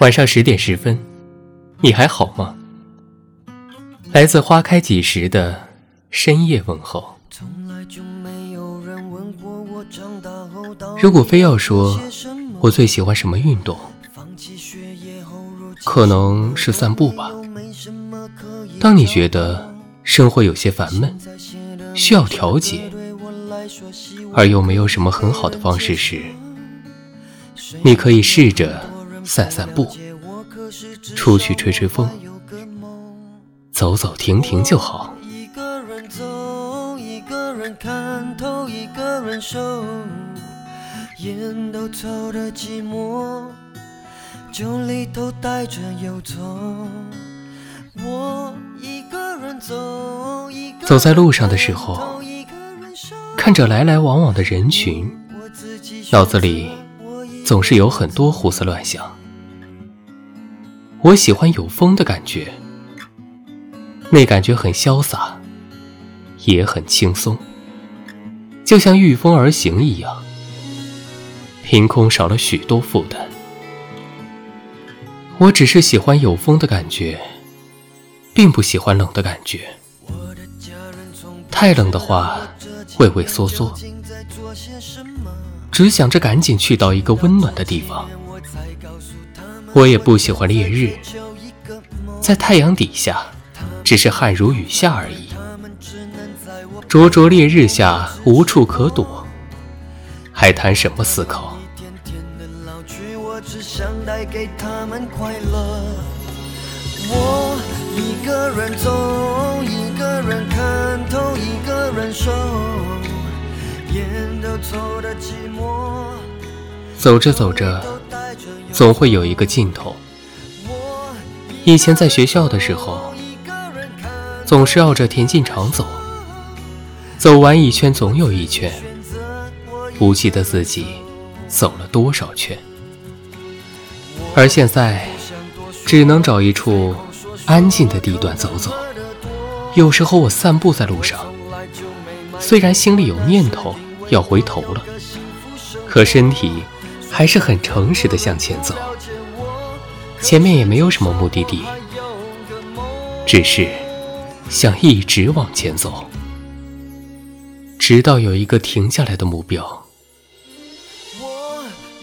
晚上十点十分，你还好吗？来自花开几时的深夜问候。如果非要说我最喜欢什么运动，可能是散步吧。当你觉得生活有些烦闷，需要调节，而又没有什么很好的方式时，你可以试着散散步，出去吹吹风，走走停停就好。一个人走，一个人看透，一个人受，烟都抽的寂寞，酒里头带着忧愁。我一个人走，走在路上的时候，看着来来往往的人群，脑子里。总是有很多胡思乱想。我喜欢有风的感觉，那感觉很潇洒，也很轻松，就像御风而行一样，凭空少了许多负担。我只是喜欢有风的感觉，并不喜欢冷的感觉。太冷的话，畏畏缩缩。只想着赶紧去到一个温暖的地方。我也不喜欢烈日，在太阳底下，只是汗如雨下而已。灼灼烈日下无处可躲，还谈什么思考？我一个人走，一个人看透，一个人守。走着走着，总会有一个尽头。以前在学校的时候，总是绕着田径场走，走完一圈总有一圈，不记得自己走了多少圈。而现在，只能找一处安静的地段走走。有时候我散步在路上。虽然心里有念头要回头了，可身体还是很诚实的向前走。前面也没有什么目的地，只是想一直往前走，直到有一个停下来的目标，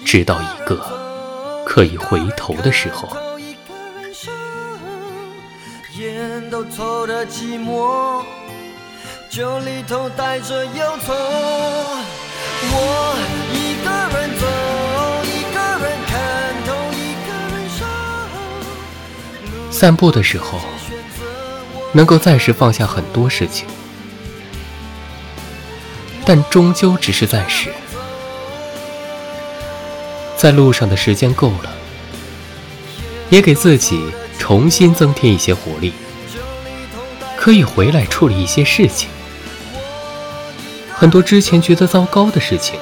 直到一个可以回头的时候。酒里头带着忧愁，我一个人走，一个人看透，一个人守。散步的时候，能够暂时放下很多事情，但终究只是暂时。在路上的时间够了，也给自己重新增添一些活力，可以回来处理一些事情。很多之前觉得糟糕的事情，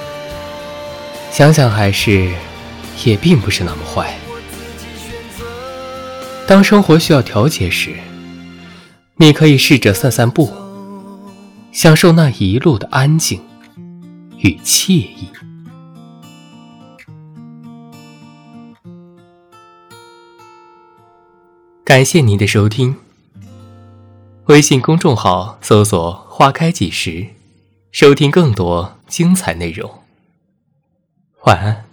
想想还是也并不是那么坏。当生活需要调节时，你可以试着散散步，享受那一路的安静与惬意。感谢您的收听。微信公众号搜索“花开几时”。收听更多精彩内容，晚安。